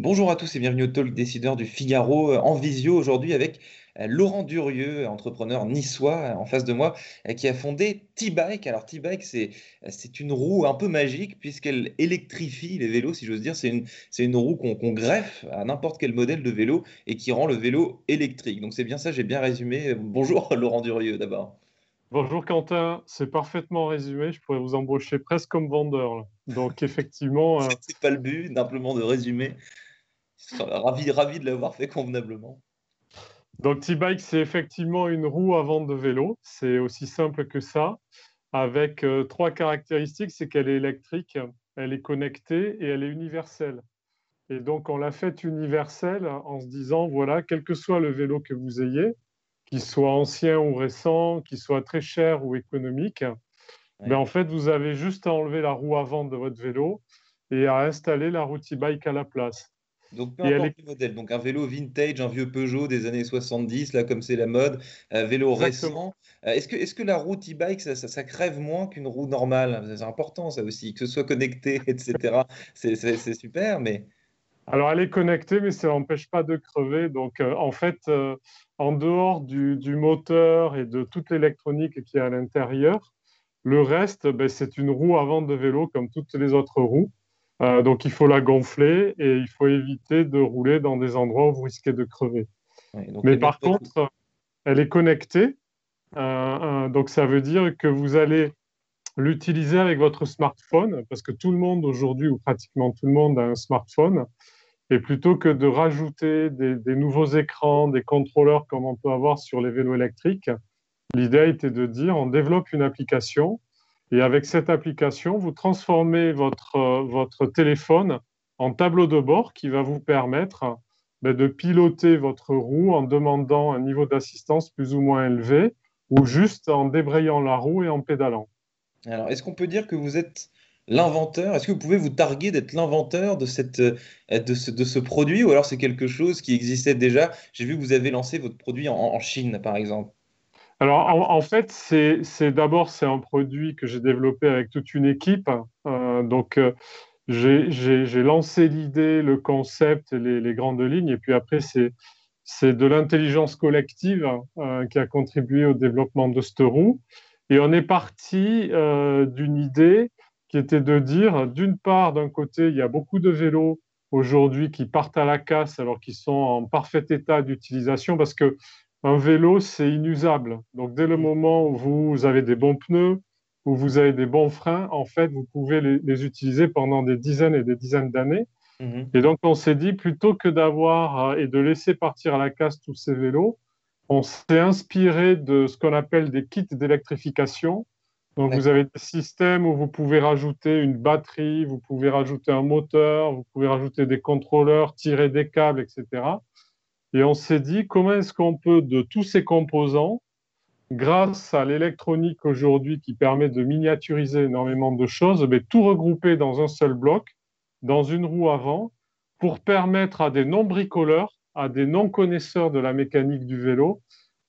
Bonjour à tous et bienvenue au Talk Décideur du Figaro euh, en visio aujourd'hui avec euh, Laurent Durieux, entrepreneur niçois euh, en face de moi, qui a fondé T-Bike. Alors T-Bike, c'est, une roue un peu magique puisqu'elle électrifie les vélos, si j'ose dire. C'est une, roue qu'on, greffe à n'importe quel modèle de vélo et qui rend le vélo électrique. Donc c'est bien ça, j'ai bien résumé. Bonjour Laurent Durieux d'abord. Bonjour Quentin, c'est parfaitement résumé. Je pourrais vous embaucher presque comme vendeur. Donc effectivement. Euh... C'est pas le but, simplement de résumer. Ravi, ravi de l'avoir fait convenablement. Donc T-Bike, c'est effectivement une roue avant de vélo. C'est aussi simple que ça, avec euh, trois caractéristiques. C'est qu'elle est électrique, elle est connectée et elle est universelle. Et donc on l'a faite universelle en se disant, voilà, quel que soit le vélo que vous ayez, qu'il soit ancien ou récent, qu'il soit très cher ou économique, mais ben, en fait, vous avez juste à enlever la roue avant de votre vélo et à installer la roue e-bike à la place. Donc, peu importe le modèle. Donc, un vélo vintage, un vieux Peugeot des années 70, là, comme c'est la mode, un vélo récent. Euh, est-ce que, est que la roue e-bike, ça, ça, crève moins qu'une roue normale? C'est important, ça aussi, que ce soit connecté, etc. c'est super, mais. Alors, elle est connectée, mais ça n'empêche pas de crever. Donc, euh, en fait, euh, en dehors du, moteur et de toute l'électronique qui est à l'intérieur, le reste, ben, c'est une roue avant de vélo comme toutes les autres roues. Euh, donc, il faut la gonfler et il faut éviter de rouler dans des endroits où vous risquez de crever. mais par contre, elle est connectée. donc, ça veut dire que vous allez l'utiliser avec votre smartphone, parce que tout le monde aujourd'hui, ou pratiquement tout le monde, a un smartphone. Et plutôt que de rajouter des, nouveaux écrans, des contrôleurs comme on peut avoir sur les vélos électriques, l'idée était de dire on développe une application et avec cette application, vous transformez votre, votre téléphone en tableau de bord qui va vous permettre ben, de piloter votre roue en demandant un niveau d'assistance plus ou moins élevé ou juste en débrayant la roue et en pédalant. Alors, est-ce qu'on peut dire que vous êtes l'inventeur? Est-ce que vous pouvez vous targuer d'être l'inventeur de, cette, euh, de, ce, de ce produit? Ou alors c'est quelque chose qui existait déjà? J'ai vu que vous avez lancé votre produit en, Chine, par exemple. Alors, en, fait, c'est d'abord, c'est un produit que j'ai développé avec toute une équipe. Euh, donc, euh, j'ai lancé l'idée, le concept, les, les, grandes lignes, et puis après, c'est de l'intelligence collective qui a contribué au développement de cette roue. Et on est parti d'une idée qui était de dire, d'une part, d'un côté, il y a beaucoup de vélos aujourd'hui qui partent à la casse alors qu'ils sont en parfait état d'utilisation parce que un vélo, c'est inusable. Donc, dès le mm. moment où vous avez des bons pneus, où vous avez des bons freins, en fait, vous pouvez les, utiliser pendant des dizaines et des dizaines d'années. Mm-hmm. Et donc, on s'est dit, plutôt que d'avoir euh, et de laisser partir à la casse tous ces vélos, on s'est inspiré de ce qu'on appelle des kits d'électrification donc, vous avez des systèmes où vous pouvez rajouter une batterie, vous pouvez rajouter un moteur, vous pouvez rajouter des contrôleurs, tirer des câbles, etc. Et on s'est dit, comment est-ce qu'on peut, de tous ces composants, grâce à l'électronique aujourd'hui qui permet de miniaturiser énormément de choses, mais tout regrouper dans un seul bloc, dans une roue avant, pour permettre à des non-bricoleurs, à des non-connaisseurs de la mécanique du vélo,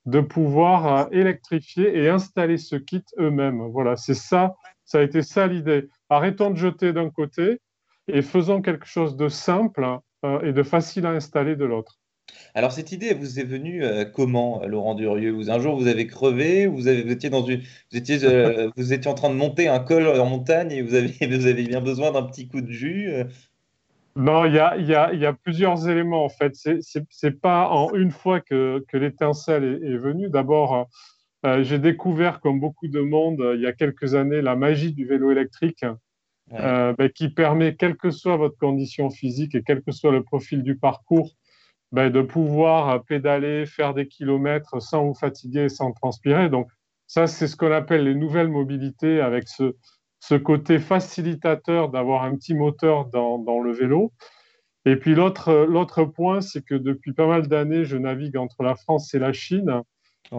de pouvoir euh, électrifier et installer ce kit eux-mêmes. Voilà, c'est ça, ça a été ça l'idée. Arrêtons de jeter d'un côté et faisons quelque chose de simple euh, et de facile à installer de l'autre. Alors cette idée vous est venue euh, comment, Laurent Durieux? Vous, Un jour vous avez crevé, vous, avez, étiez dans une, vous étiez, vous étiez en train de monter un col en montagne et vous avez, vous avez bien besoin d'un petit coup de jus. Non, il y a, y, a, y a, plusieurs éléments en fait. C'est n'est pas en une fois que, que l'étincelle est, est, venue. D'abord, euh, j'ai découvert, comme beaucoup de monde, il y a quelques années, la magie du vélo électrique, euh, ben, qui permet, quelle que soit votre condition physique et quel que soit le profil du parcours, ben, de pouvoir pédaler, faire des kilomètres sans vous fatiguer, sans transpirer. Donc, ça, c'est ce qu'on appelle les nouvelles mobilités avec ce, ce côté facilitateur d'avoir un petit moteur dans, dans le vélo. Et puis l'autre point, c'est que depuis pas mal d'années, je navigue entre la France et la Chine.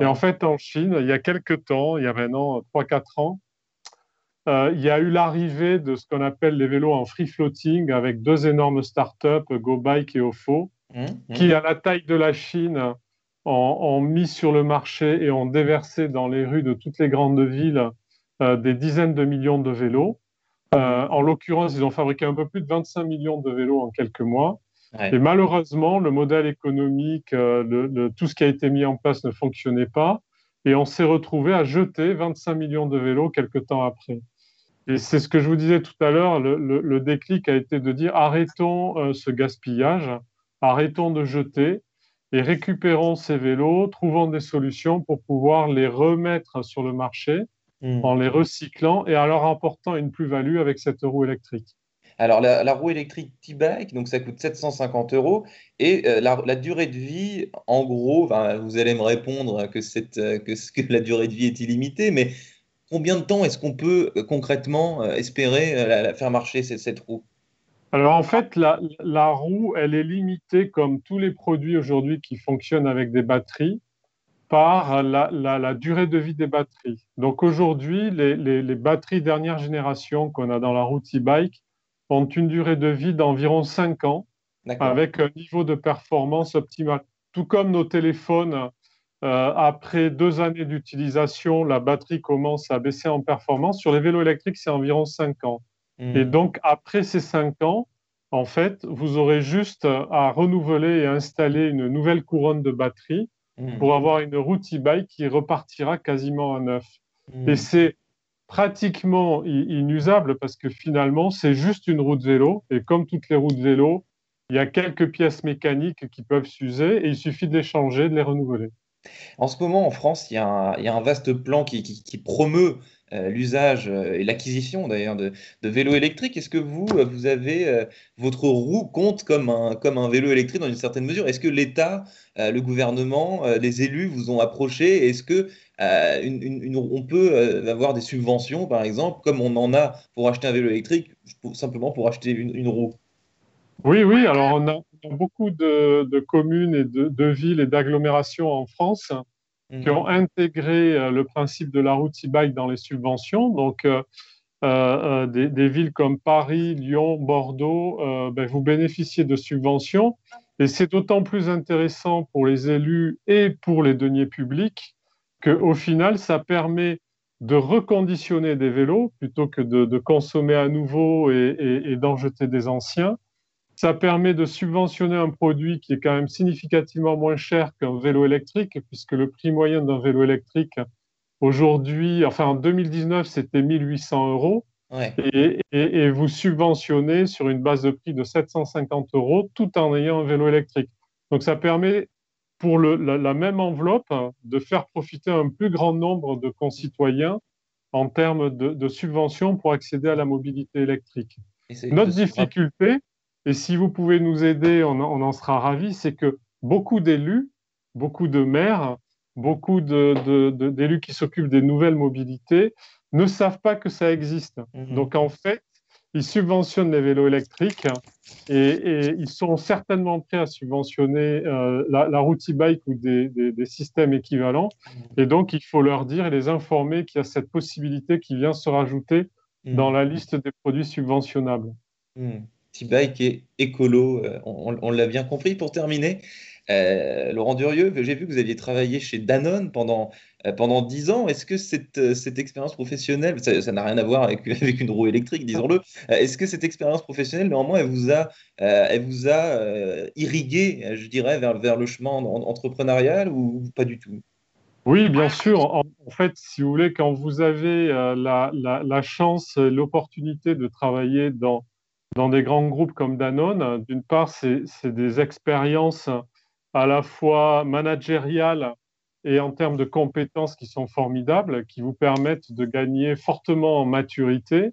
Et en fait, en Chine, il y a quelques temps, il y a maintenant 3-4 ans, euh, il y a eu l'arrivée de ce qu'on appelle les vélos en free floating avec deux énormes startups, GoBike et Ofo, mmh, mmh. qui, à la taille de la Chine, ont, mis sur le marché et ont déversé dans les rues de toutes les grandes villes euh, des dizaines de millions de vélos. Euh, en l'occurrence, ils ont fabriqué un peu plus de 25 millions de vélos en quelques mois. Et malheureusement, le modèle économique, euh, tout ce qui a été mis en place ne fonctionnait pas. Et on s'est retrouvé à jeter 25 millions de vélos quelques temps après. Et c'est ce que je vous disais tout à l'heure, le, déclic a été de dire arrêtons ce gaspillage, arrêtons de jeter et récupérons ces vélos, trouvons des solutions pour pouvoir les remettre sur le marché hmm. en les recyclant et en leur apportant une plus-value avec cette roue électrique. Alors, la, roue électrique T-Bike, donc ça coûte 750 euros. Et euh, la, durée de vie, en gros, vous allez me répondre que, euh, que, la durée de vie est illimitée, mais combien de temps est-ce qu'on peut euh, concrètement espérer faire marcher cette, roue? Alors en fait, la, roue, elle est limitée, comme tous les produits aujourd'hui qui fonctionnent avec des batteries, par la, durée de vie des batteries. Donc aujourd'hui, les, les, batteries dernière génération qu'on a dans la roue e-bike ont une durée de vie d'environ 5 ans, avec un niveau de performance optimal. Tout comme nos téléphones, euh, après deux années d'utilisation, la batterie commence à baisser en performance. Sur les vélos électriques, c'est environ 5 ans. Hmm. Et donc, après ces 5 ans, en fait, vous aurez juste à renouveler et installer une nouvelle couronne de batterie hmm. pour avoir une route e-bike qui repartira quasiment à neuf. Hmm. Et c'est pratiquement inusable parce que finalement, c'est juste une roue de vélo. Et comme toutes les roues de vélo, il y a quelques pièces mécaniques qui peuvent s'user et il suffit de les changer, de les renouveler. En ce moment, en France, il y a un, vaste plan qui, promeut l'usage euh, et l'acquisition d'ailleurs de, vélos électriques. Est-ce que vous, euh, vous avez votre roue compte comme un, comme un vélo électrique dans une certaine mesure? Est-ce que l'État, le gouvernement, les élus vous ont approché? Est-ce que on peut avoir des subventions, par exemple, comme on en a pour acheter un vélo électrique, simplement pour acheter une roue? Oui, oui. Alors, on a, beaucoup de, communes et de, villes et d'agglomérations en France qui mhm. ont intégré euh, le principe de la route e-bike dans les subventions. Donc, euh, euh, des, villes comme Paris, Lyon, Bordeaux, ben, vous bénéficiez de subventions. Et c'est d'autant plus intéressant pour les élus et pour les deniers publics qu'au final, ça permet de reconditionner des vélos plutôt que de, consommer à nouveau et d'en jeter des anciens. Ça permet de subventionner un produit qui est quand même significativement moins cher qu'un vélo électrique, puisque le prix moyen d'un vélo électrique aujourd'hui, enfin en 2019, c'était 1800 euros. Et, vous subventionnez sur une base de prix de 750 euros tout en ayant un vélo électrique. Donc ça permet pour la, même enveloppe de faire profiter un plus grand nombre de concitoyens en termes de, de subventions pour accéder à la mobilité électrique. Notre difficulté, et si vous pouvez nous aider, on, en sera ravis, c'est que beaucoup d'élus, beaucoup de maires, beaucoup d'élus qui s'occupent des nouvelles mobilités ne savent pas que ça existe. Mhm. Donc en fait, ils subventionnent les vélos électriques et, ils sont certainement prêts à subventionner euh, la, route e-bike ou des, systèmes équivalents. Mhm. Et donc, il faut leur dire et les informer qu'il y a cette possibilité qui vient se rajouter mhm. dans la liste des produits subventionnables. T-Bike et écolo, euh, on, l'a bien compris. Pour terminer, euh, Laurent Durieux, j'ai vu que vous aviez travaillé chez Danone pendant, euh, pendant 10 ans. Est-ce que cette, cette expérience professionnelle, ça n'a rien à voir avec, avec une roue électrique, disons-le, est-ce que cette expérience professionnelle, néanmoins, elle vous a, elle vous a irrigué, je dirais, vers, vers le chemin entrepreneurial ou pas du tout? Oui, bien sûr. En, fait, si vous voulez, quand vous avez la, la, chance, l'opportunité de travailler dans, dans des grands groupes comme Danone, d'une part, c'est des expériences à la fois managériales et en termes de compétences qui sont formidables, qui vous permettent de gagner fortement en maturité.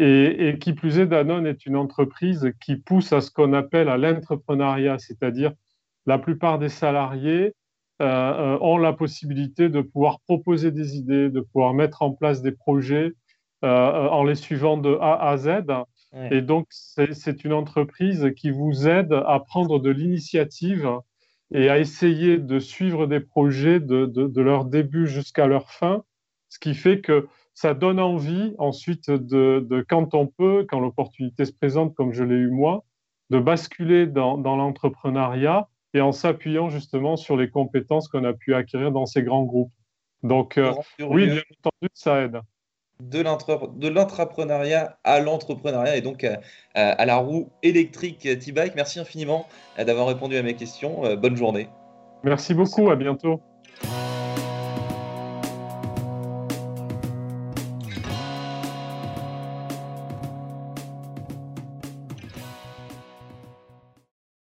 Et, qui plus est, Danone est une entreprise qui pousse à ce qu'on appelle à l'entrepreneuriat, c'est-à-dire la plupart des salariés euh, euh, ont la possibilité de pouvoir proposer des idées, de pouvoir mettre en place des projets euh, en les suivant de A à Z et donc, c'est une entreprise qui vous aide à prendre de l'initiative et à essayer de suivre des projets de, leur début jusqu'à leur fin, ce qui fait que ça donne envie ensuite de, quand on peut, quand l'opportunité se présente, comme je l'ai eu moi, de basculer dans, l'entrepreneuriat et en s'appuyant justement sur les compétences qu'on a pu acquérir dans ces grands groupes. Donc, euh, oui, bien entendu, ça aide. De l'intrapreneuriat à l'entrepreneuriat et donc à, la roue électrique T-Bike. Merci infiniment d'avoir répondu à mes questions. Bonne journée. Merci beaucoup, à bientôt.